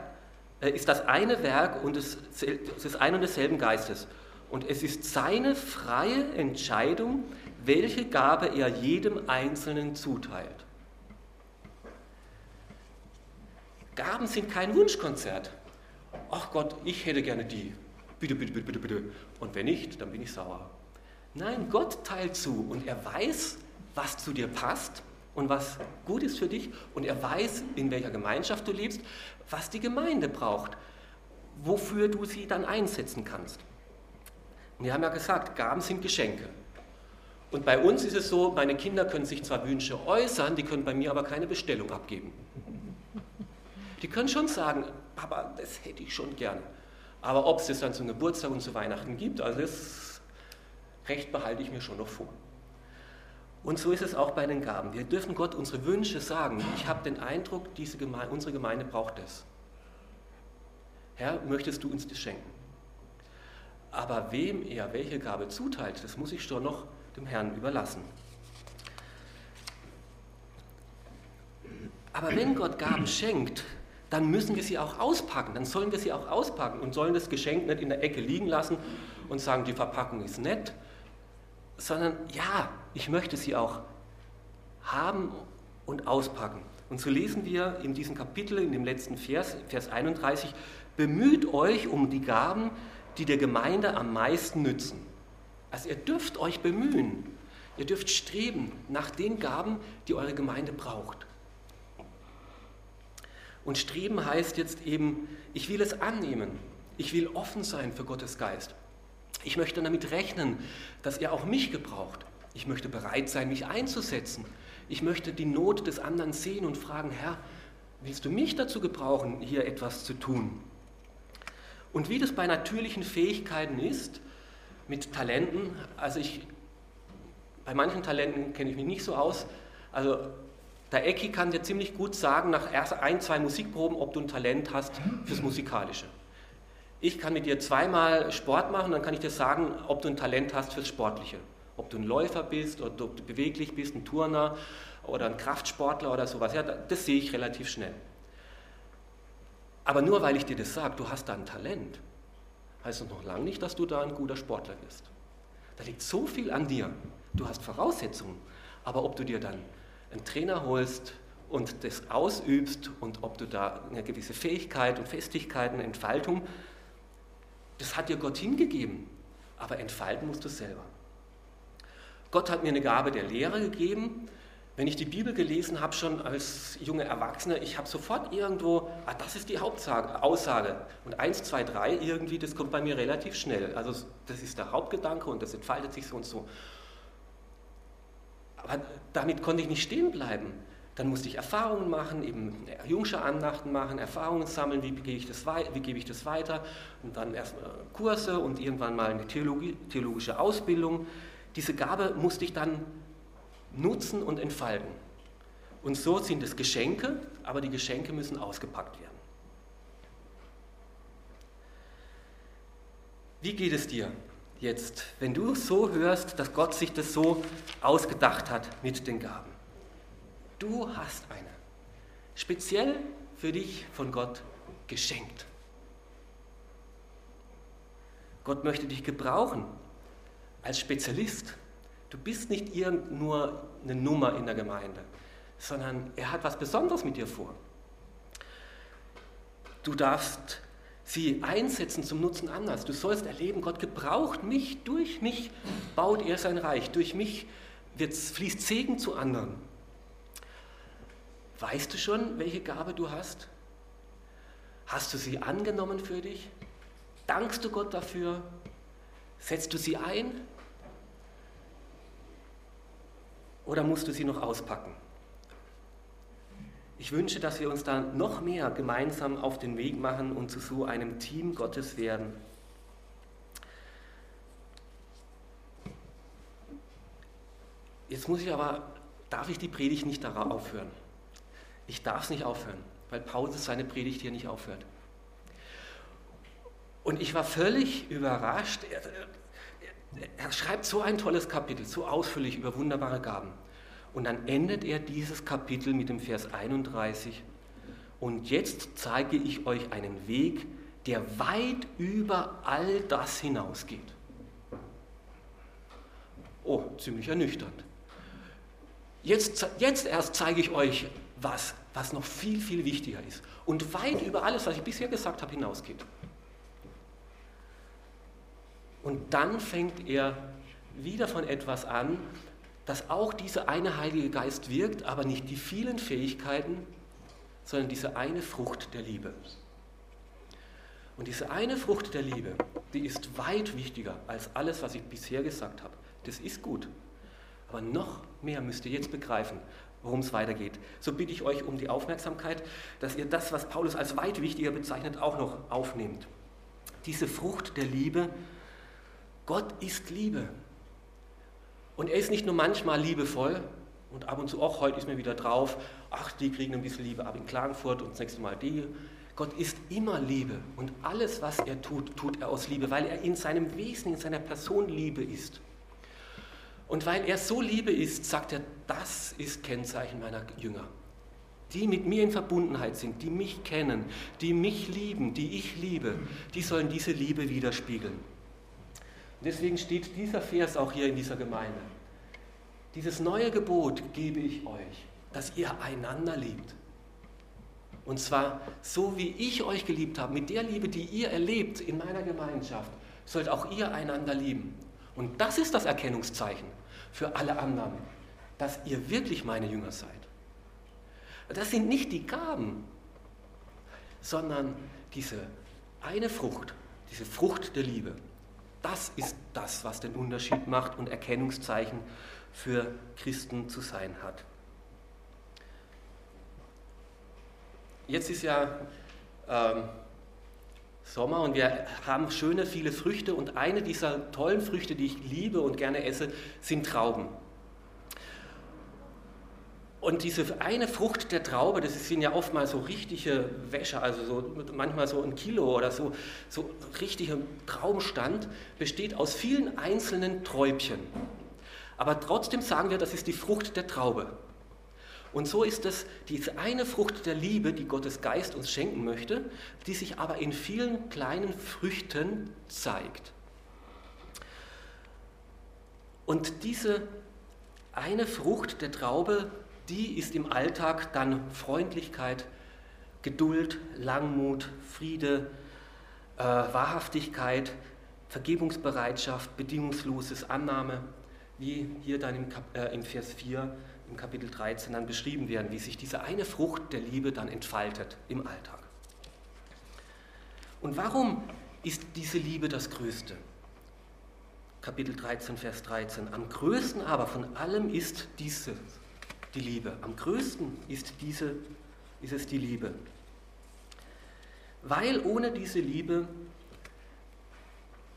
äh, ist das eine Werk und es ist ein und desselben Geistes. Und es ist seine freie Entscheidung, welche Gabe er jedem Einzelnen zuteilt. Gaben sind kein Wunschkonzert. Ach Gott, ich hätte gerne die. Bitte, bitte, bitte, bitte, bitte. Und wenn nicht, dann bin ich sauer. Nein, Gott teilt zu und er weiß, was zu dir passt und was gut ist für dich und er weiß, in welcher Gemeinschaft du lebst, was die Gemeinde braucht, wofür du sie dann einsetzen kannst. Und wir haben ja gesagt, Gaben sind Geschenke. Und bei uns ist es so, meine Kinder können sich zwar Wünsche äußern, die können bei mir aber keine Bestellung abgeben. Die können schon sagen, Papa, das hätte ich schon gerne. Aber ob es das dann zum Geburtstag und zu Weihnachten gibt, also das Recht behalte ich mir schon noch vor. Und so ist es auch bei den Gaben. Wir dürfen Gott unsere Wünsche sagen. Ich habe den Eindruck, diese Gemeinde, unsere Gemeinde braucht das. Herr, möchtest du uns das schenken? Aber wem er welche Gabe zuteilt, das muss ich schon noch dem Herrn überlassen. Aber wenn Gott Gaben schenkt, dann müssen wir sie auch auspacken. Dann sollen wir sie auch auspacken und sollen das Geschenk nicht in der Ecke liegen lassen und sagen, die Verpackung ist nett, sondern ja, ich möchte sie auch haben und auspacken. Und so lesen wir in diesem Kapitel, in dem letzten Vers, Vers 31, bemüht euch um die Gaben, die der Gemeinde am meisten nützen. Also ihr dürft euch bemühen, ihr dürft streben nach den Gaben, die eure Gemeinde braucht. Und streben heißt jetzt eben, ich will es annehmen, ich will offen sein für Gottes Geist. Ich möchte damit rechnen, dass er auch mich gebraucht. Ich möchte bereit sein, mich einzusetzen. Ich möchte die Not des anderen sehen und fragen, Herr, willst du mich dazu gebrauchen, hier etwas zu tun? Und wie das bei natürlichen Fähigkeiten ist, mit Talenten, also ich, bei manchen Talenten kenne ich mich nicht so aus, also der Ecki kann dir ziemlich gut sagen, nach erst ein, zwei Musikproben, ob du ein Talent hast fürs Musikalische. Ich kann mit dir zweimal Sport machen, dann kann ich dir sagen, ob du ein Talent hast fürs Sportliche. Ob du ein Läufer bist oder ob du beweglich bist, ein Turner oder ein Kraftsportler oder sowas. Ja, das sehe ich relativ schnell. Aber nur weil ich dir das sage, du hast da ein Talent, heißt das noch lange nicht, dass du da ein guter Sportler bist. Da liegt so viel an dir. Du hast Voraussetzungen. Aber ob du dir dann einen Trainer holst und das ausübst und ob du da eine gewisse Fähigkeit und Festigkeit und Entfaltung, das hat dir Gott hingegeben, aber entfalten musst du selber. Gott hat mir eine Gabe der Lehre gegeben. Wenn ich die Bibel gelesen habe, schon als junge Erwachsener, ich habe sofort irgendwo, ah, das ist die Hauptaussage. Und eins, zwei, drei irgendwie, das kommt bei mir relativ schnell. Also das ist der Hauptgedanke und das entfaltet sich so und so. Aber damit konnte ich nicht stehen bleiben. Dann musste ich Erfahrungen machen, eben jungsche Andachten machen, Erfahrungen sammeln, wie, gebe ich das, wie gebe ich das weiter und dann erstmal Kurse und irgendwann mal eine Theologie, theologische Ausbildung. Diese Gabe musste ich dann nutzen und entfalten. Und so sind es Geschenke, aber die Geschenke müssen ausgepackt werden. Wie geht es dir jetzt, wenn du so hörst, dass Gott sich das so ausgedacht hat mit den Gaben? Du hast eine. Speziell für dich von Gott geschenkt. Gott möchte dich gebrauchen als Spezialist. Du bist nicht irgend nur eine Nummer in der Gemeinde, sondern er hat was Besonderes mit dir vor. Du darfst sie einsetzen zum Nutzen anders. Du sollst erleben, Gott gebraucht mich, durch mich baut er sein Reich, durch mich wird, fließt Segen zu anderen. Weißt du schon, welche Gabe du hast? Hast du sie angenommen für dich? Dankst du Gott dafür? Setzt du sie ein? Oder musst du sie noch auspacken? Ich wünsche, dass wir uns da noch mehr gemeinsam auf den Weg machen und zu so einem Team Gottes werden. Jetzt muss ich aber, darf ich die Predigt nicht darauf aufhören? Ich darf es nicht aufhören, weil Paulus seine Predigt hier nicht aufhört. Und ich war völlig überrascht. Er, schreibt so ein tolles Kapitel, so ausführlich über wunderbare Gaben. Und dann endet er dieses Kapitel mit dem Vers 31. Und jetzt zeige ich euch einen Weg, der weit über all das hinausgeht. Oh, ziemlich ernüchternd. Jetzt, jetzt erst zeige ich euch was, was noch viel, viel wichtiger ist und weit über alles, was ich bisher gesagt habe, hinausgeht. Und dann fängt er wieder von etwas an, dass auch dieser eine Heilige Geist wirkt, aber nicht die vielen Fähigkeiten, sondern diese eine Frucht der Liebe. Und diese eine Frucht der Liebe, die ist weit wichtiger als alles, was ich bisher gesagt habe. Das ist gut. Aber noch mehr müsst ihr jetzt begreifen, worum es weitergeht. So bitte ich euch um die Aufmerksamkeit, dass ihr das, was Paulus als weit wichtiger bezeichnet, auch noch aufnehmt. Diese Frucht der Liebe, Gott ist Liebe. Und er ist nicht nur manchmal liebevoll und ab und zu, ach, heute ist mir wieder drauf, ach, die kriegen ein bisschen Liebe ab in Klagenfurt und das nächste Mal die. Gott ist immer Liebe und alles, was er tut, tut er aus Liebe, weil er in seinem Wesen, in seiner Person Liebe ist. Und weil er so Liebe ist, sagt er, das ist Kennzeichen meiner Jünger. Die mit mir in Verbundenheit sind, die mich kennen, die mich lieben, die ich liebe, die sollen diese Liebe widerspiegeln. Deswegen steht dieser Vers auch hier in dieser Gemeinde. Dieses neue Gebot gebe ich euch, dass ihr einander liebt. Und zwar so, wie ich euch geliebt habe, mit der Liebe, die ihr erlebt in meiner Gemeinschaft, sollt auch ihr einander lieben. Und das ist das Erkennungszeichen für alle anderen, dass ihr wirklich meine Jünger seid. Das sind nicht die Gaben, sondern diese eine Frucht, diese Frucht der Liebe. Das ist das, was den Unterschied macht und Erkennungszeichen für Christen zu sein hat. Jetzt ist ja ähm, Sommer und wir haben schöne, viele Früchte und eine dieser tollen Früchte, die ich liebe und gerne esse, sind Trauben. Und diese eine Frucht der Traube, das sind ja oftmals so richtige Wäsche, also so, manchmal so ein Kilo oder so, so richtiger Traubenstand, besteht aus vielen einzelnen Träubchen. Aber trotzdem sagen wir, das ist die Frucht der Traube. Und so ist es diese eine Frucht der Liebe, die Gottes Geist uns schenken möchte, die sich aber in vielen kleinen Früchten zeigt. Und diese eine Frucht der Traube die ist im Alltag dann Freundlichkeit, Geduld, Langmut, Friede, äh, Wahrhaftigkeit, Vergebungsbereitschaft, bedingungsloses Annahme, wie hier dann im, Kap äh, im Vers 4 im Kapitel 13 dann beschrieben werden, wie sich diese eine Frucht der Liebe dann entfaltet im Alltag. Und warum ist diese Liebe das Größte? Kapitel 13, Vers 13. Am größten aber von allem ist diese, die Liebe. Am größten ist, diese, ist es die Liebe. Weil ohne diese Liebe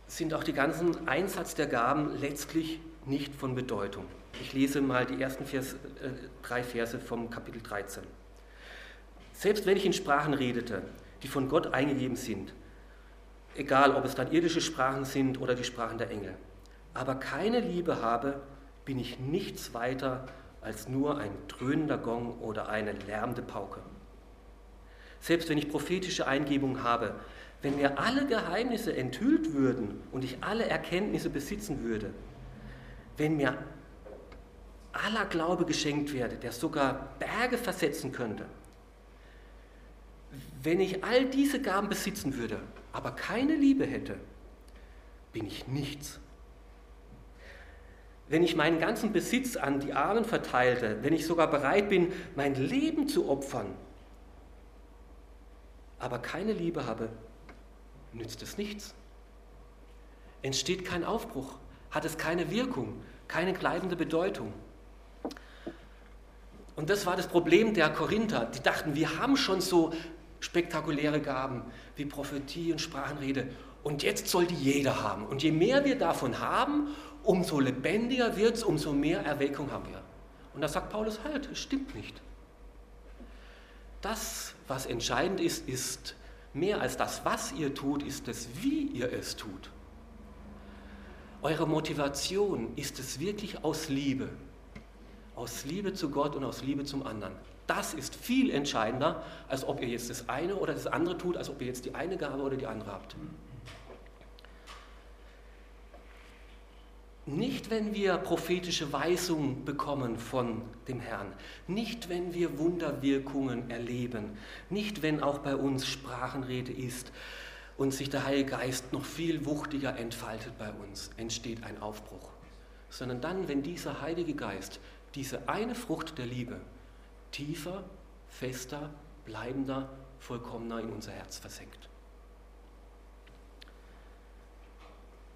sind auch die ganzen Einsatz der Gaben letztlich nicht von Bedeutung. Ich lese mal die ersten Vers, äh, drei Verse vom Kapitel 13. Selbst wenn ich in Sprachen redete, die von Gott eingegeben sind, egal ob es dann irdische Sprachen sind oder die Sprachen der Engel, aber keine Liebe habe, bin ich nichts weiter als nur ein dröhnender Gong oder eine lärmende Pauke. Selbst wenn ich prophetische Eingebungen habe, wenn mir alle Geheimnisse enthüllt würden und ich alle Erkenntnisse besitzen würde, wenn mir aller Glaube geschenkt werde, der sogar Berge versetzen könnte, wenn ich all diese Gaben besitzen würde, aber keine Liebe hätte, bin ich nichts. Wenn ich meinen ganzen Besitz an die Armen verteilte, wenn ich sogar bereit bin, mein Leben zu opfern, aber keine Liebe habe, nützt es nichts. Entsteht kein Aufbruch, hat es keine Wirkung, keine bleibende Bedeutung. Und das war das Problem der Korinther. Die dachten, wir haben schon so spektakuläre Gaben wie Prophetie und Sprachenrede und jetzt soll die jeder haben. Und je mehr wir davon haben, umso lebendiger wird es, umso mehr Erweckung haben wir. Und da sagt Paulus halt, es stimmt nicht. Das, was entscheidend ist, ist mehr als das, was ihr tut, ist es, wie ihr es tut. Eure Motivation ist es wirklich aus Liebe. Aus Liebe zu Gott und aus Liebe zum anderen. Das ist viel entscheidender, als ob ihr jetzt das eine oder das andere tut, als ob ihr jetzt die eine Gabe oder die andere habt. Nicht, wenn wir prophetische Weisungen bekommen von dem Herrn, nicht, wenn wir Wunderwirkungen erleben, nicht, wenn auch bei uns Sprachenrede ist und sich der Heilige Geist noch viel wuchtiger entfaltet bei uns, entsteht ein Aufbruch, sondern dann, wenn dieser Heilige Geist diese eine Frucht der Liebe tiefer, fester, bleibender, vollkommener in unser Herz versenkt.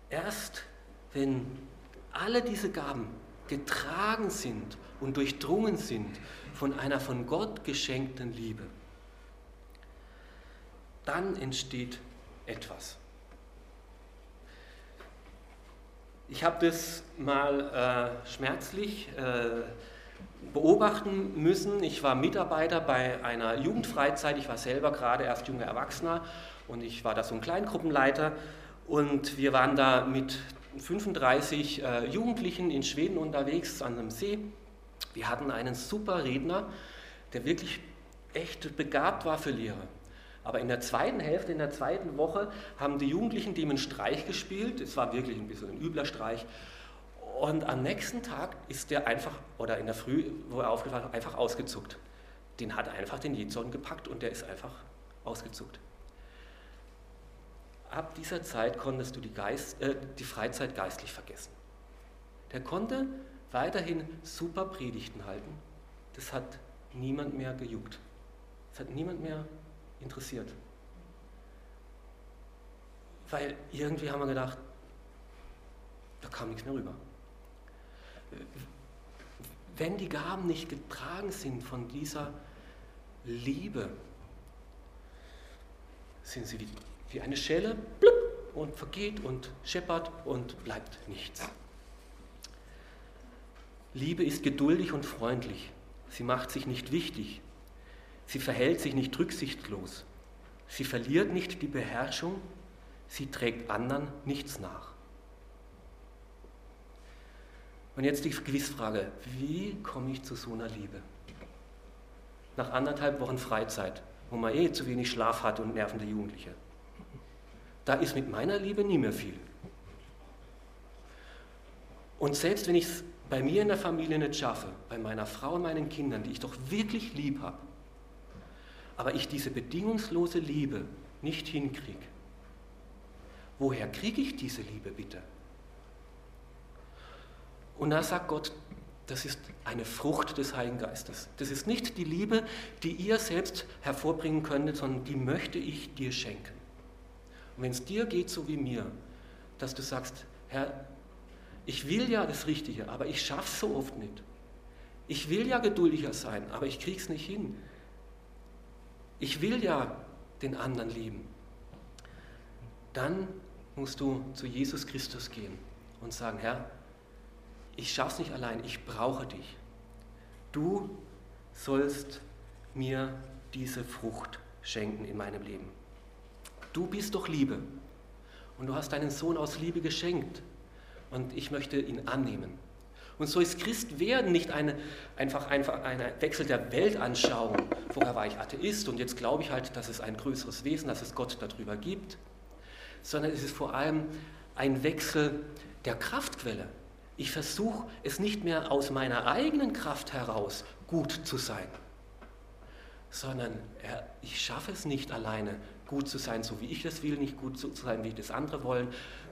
Erst wenn alle diese Gaben getragen sind und durchdrungen sind von einer von Gott geschenkten Liebe, dann entsteht etwas. Ich habe das mal äh, schmerzlich äh, beobachten müssen. Ich war Mitarbeiter bei einer Jugendfreizeit. Ich war selber gerade erst junger Erwachsener und ich war da so ein Kleingruppenleiter. Und wir waren da mit 35 äh, Jugendlichen in Schweden unterwegs an einem See. Wir hatten einen super Redner, der wirklich echt begabt war für Lehre. Aber in der zweiten Hälfte, in der zweiten Woche, haben die Jugendlichen dem einen Streich gespielt. Es war wirklich ein bisschen ein übler Streich. Und am nächsten Tag ist der einfach, oder in der Früh, wo er aufgewacht war, einfach ausgezuckt. Den hat einfach den Jezorn gepackt und der ist einfach ausgezuckt ab dieser Zeit konntest du die, Geist, äh, die Freizeit geistlich vergessen. Der konnte weiterhin super Predigten halten. Das hat niemand mehr gejuckt. Das hat niemand mehr interessiert. Weil irgendwie haben wir gedacht, da kam nichts mehr rüber. Wenn die Gaben nicht getragen sind von dieser Liebe, sind sie wie wie eine Schelle blub, und vergeht und scheppert und bleibt nichts. Liebe ist geduldig und freundlich. Sie macht sich nicht wichtig. Sie verhält sich nicht rücksichtslos. Sie verliert nicht die Beherrschung. Sie trägt anderen nichts nach. Und jetzt die Gewissfrage, wie komme ich zu so einer Liebe? Nach anderthalb Wochen Freizeit, wo man eh zu wenig Schlaf hat und nervende Jugendliche da ist mit meiner Liebe nie mehr viel. Und selbst wenn ich es bei mir in der Familie nicht schaffe, bei meiner Frau und meinen Kindern, die ich doch wirklich lieb habe, aber ich diese bedingungslose Liebe nicht hinkriege, woher kriege ich diese Liebe bitte? Und da sagt Gott, das ist eine Frucht des Heiligen Geistes. Das ist nicht die Liebe, die ihr selbst hervorbringen könntet, sondern die möchte ich dir schenken. Und wenn es dir geht so wie mir, dass du sagst, Herr, ich will ja das Richtige, aber ich schaffe es so oft nicht. Ich will ja geduldiger sein, aber ich kriege es nicht hin. Ich will ja den anderen lieben. Dann musst du zu Jesus Christus gehen und sagen, Herr, ich schaffe es nicht allein, ich brauche dich. Du sollst mir diese Frucht schenken in meinem Leben. Du bist doch Liebe und du hast deinen Sohn aus Liebe geschenkt und ich möchte ihn annehmen. Und so ist Christ werden nicht eine, einfach, einfach ein Wechsel der Weltanschauung. Vorher war ich Atheist und jetzt glaube ich halt, dass es ein größeres Wesen, dass es Gott darüber gibt, sondern es ist vor allem ein Wechsel der Kraftquelle. Ich versuche es nicht mehr aus meiner eigenen Kraft heraus gut zu sein, sondern ich schaffe es nicht alleine gut zu sein, so wie ich das will, nicht gut zu sein, wie das andere wollen.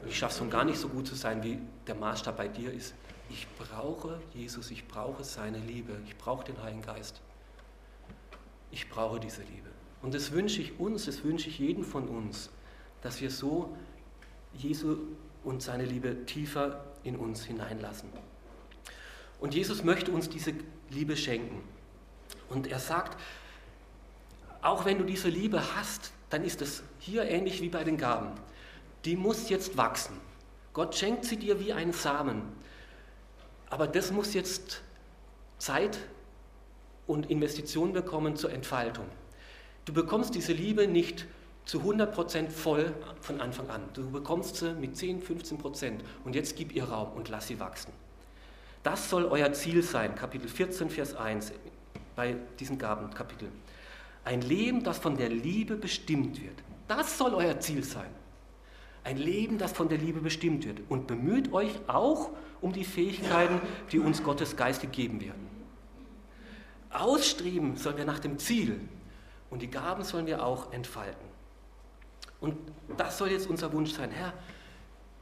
ich schaffe es schon gar nicht so gut zu sein, wie der Maßstab bei dir ist. Ich brauche Jesus, ich brauche seine Liebe, ich brauche den Heiligen Geist. Ich brauche diese Liebe. Und das wünsche ich uns, das wünsche ich jedem von uns, dass wir so Jesu und seine Liebe tiefer in uns hineinlassen. Und Jesus möchte uns diese Liebe schenken. Und er sagt, auch wenn du diese Liebe hast, dann ist es hier ähnlich wie bei den Gaben. Die muss jetzt wachsen. Gott schenkt sie dir wie einen Samen. Aber das muss jetzt Zeit und Investitionen bekommen zur Entfaltung. Du bekommst diese Liebe nicht zu 100% voll von Anfang an. Du bekommst sie mit 10, 15% und jetzt gib ihr Raum und lass sie wachsen. Das soll euer Ziel sein, Kapitel 14, Vers 1, bei diesem Gabenkapitel. Ein Leben, das von der Liebe bestimmt wird. Das soll euer Ziel sein. Ein Leben, das von der Liebe bestimmt wird. Und bemüht euch auch um die Fähigkeiten, die uns Gottes Geist gegeben werden. Ausstreben sollen wir nach dem Ziel und die Gaben sollen wir auch entfalten. Und das soll jetzt unser Wunsch sein. Herr,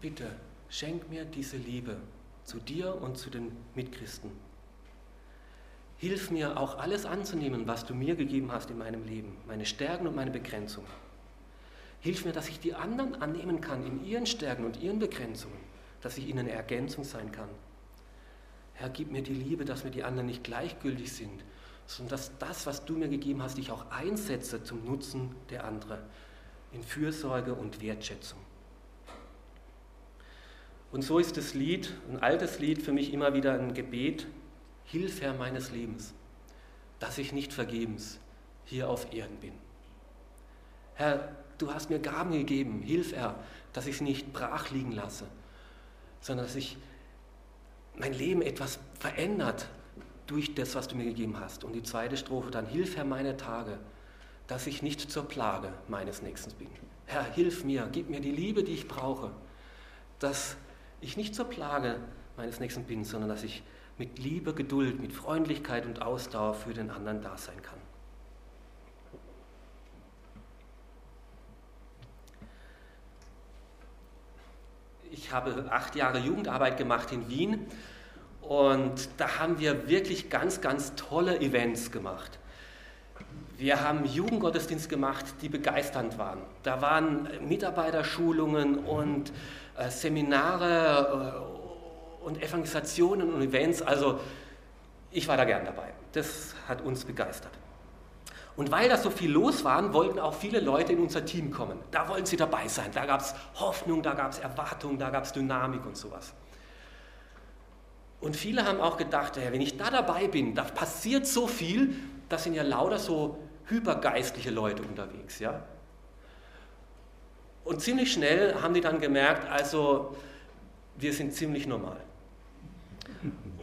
bitte schenk mir diese Liebe zu dir und zu den Mitchristen. Hilf mir auch alles anzunehmen, was du mir gegeben hast in meinem Leben, meine Stärken und meine Begrenzungen. Hilf mir, dass ich die anderen annehmen kann in ihren Stärken und ihren Begrenzungen, dass ich ihnen eine Ergänzung sein kann. Herr, gib mir die Liebe, dass mir die anderen nicht gleichgültig sind, sondern dass das, was du mir gegeben hast, ich auch einsetze zum Nutzen der anderen in Fürsorge und Wertschätzung. Und so ist das Lied, ein altes Lied für mich immer wieder ein Gebet, Hilf Herr meines Lebens, dass ich nicht vergebens hier auf Erden bin. Herr, du hast mir Gaben gegeben, hilf Herr, dass ich sie nicht brach liegen lasse, sondern dass ich mein Leben etwas verändert durch das, was du mir gegeben hast. Und die zweite Strophe dann, hilf Herr meine Tage, dass ich nicht zur Plage meines Nächsten bin. Herr, hilf mir, gib mir die Liebe, die ich brauche, dass ich nicht zur Plage meines Nächsten bin, sondern dass ich mit Liebe, Geduld, mit Freundlichkeit und Ausdauer für den anderen da sein kann. Ich habe acht Jahre Jugendarbeit gemacht in Wien und da haben wir wirklich ganz, ganz tolle Events gemacht. Wir haben Jugendgottesdienst gemacht, die begeisternd waren. Da waren Mitarbeiterschulungen und äh, Seminare äh, und Evangelisationen und Events. Also ich war da gern dabei. Das hat uns begeistert. Und weil da so viel los war, wollten auch viele Leute in unser Team kommen. Da wollten sie dabei sein. Da gab es Hoffnung, da gab es Erwartung, da gab es Dynamik und sowas. Und viele haben auch gedacht, ja, wenn ich da dabei bin, da passiert so viel, das sind ja lauter so hypergeistliche Leute unterwegs. Ja? Und ziemlich schnell haben die dann gemerkt, also wir sind ziemlich normal.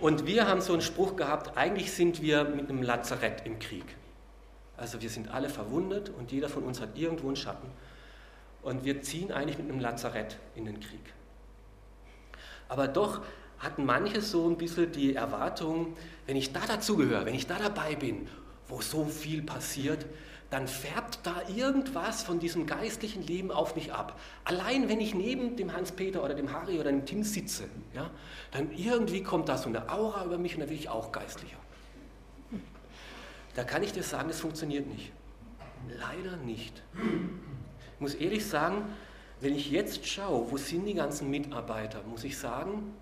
Und wir haben so einen Spruch gehabt, eigentlich sind wir mit einem Lazarett im Krieg. Also wir sind alle verwundet und jeder von uns hat irgendwo einen Schatten. Und wir ziehen eigentlich mit einem Lazarett in den Krieg. Aber doch hatten manche so ein bisschen die Erwartung, wenn ich da dazugehöre, wenn ich da dabei bin, wo so viel passiert, dann färbt da irgendwas von diesem geistlichen Leben auf mich ab. Allein wenn ich neben dem Hans-Peter oder dem Harry oder dem Tim sitze, ja, dann irgendwie kommt da so eine Aura über mich und dann will ich auch geistlicher. Da kann ich dir sagen, das funktioniert nicht. Leider nicht. Ich muss ehrlich sagen, wenn ich jetzt schaue, wo sind die ganzen Mitarbeiter, muss ich sagen,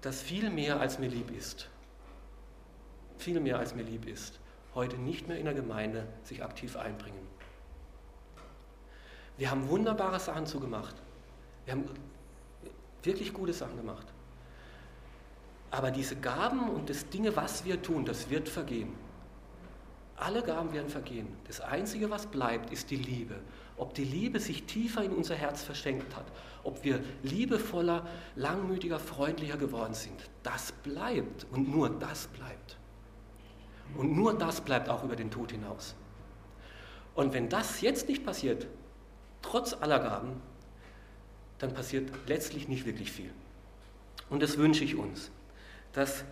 dass viel mehr als mir lieb ist, viel mehr als mir lieb ist, heute nicht mehr in der Gemeinde sich aktiv einbringen. Wir haben wunderbare Sachen zugemacht. Wir haben wirklich gute Sachen gemacht. Aber diese Gaben und das Dinge, was wir tun, das wird vergehen. Alle Gaben werden vergehen. Das Einzige, was bleibt, ist die Liebe. Ob die Liebe sich tiefer in unser Herz verschenkt hat, ob wir liebevoller, langmütiger, freundlicher geworden sind, das bleibt und nur das bleibt. Und nur das bleibt auch über den Tod hinaus. Und wenn das jetzt nicht passiert, trotz aller Gaben, dann passiert letztlich nicht wirklich viel. Und das wünsche ich uns, dass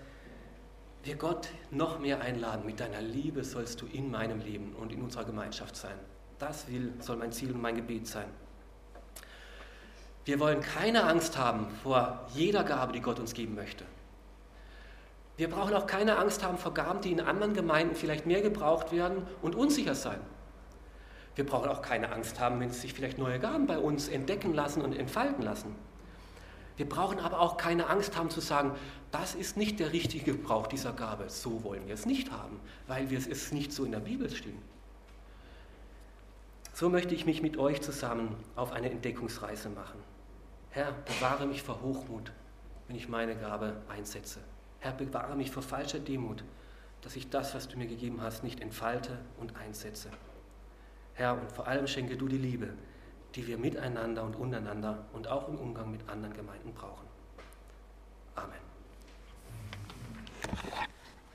wir Gott noch mehr einladen. Mit deiner Liebe sollst du in meinem Leben und in unserer Gemeinschaft sein. Das will, soll mein Ziel und mein Gebet sein. Wir wollen keine Angst haben vor jeder Gabe, die Gott uns geben möchte. Wir brauchen auch keine Angst haben vor Gaben, die in anderen Gemeinden vielleicht mehr gebraucht werden und unsicher sein. Wir brauchen auch keine Angst haben, wenn sich vielleicht neue Gaben bei uns entdecken lassen und entfalten lassen. Wir brauchen aber auch keine Angst haben zu sagen, das ist nicht der richtige Gebrauch dieser Gabe. So wollen wir es nicht haben, weil wir es nicht so in der Bibel stehen. So möchte ich mich mit euch zusammen auf eine Entdeckungsreise machen. Herr, bewahre mich vor Hochmut, wenn ich meine Gabe einsetze. Herr, bewahre mich vor falscher Demut, dass ich das, was du mir gegeben hast, nicht entfalte und einsetze. Herr, und vor allem schenke du die Liebe, die wir miteinander und untereinander und auch im Umgang mit anderen Gemeinden brauchen. Amen.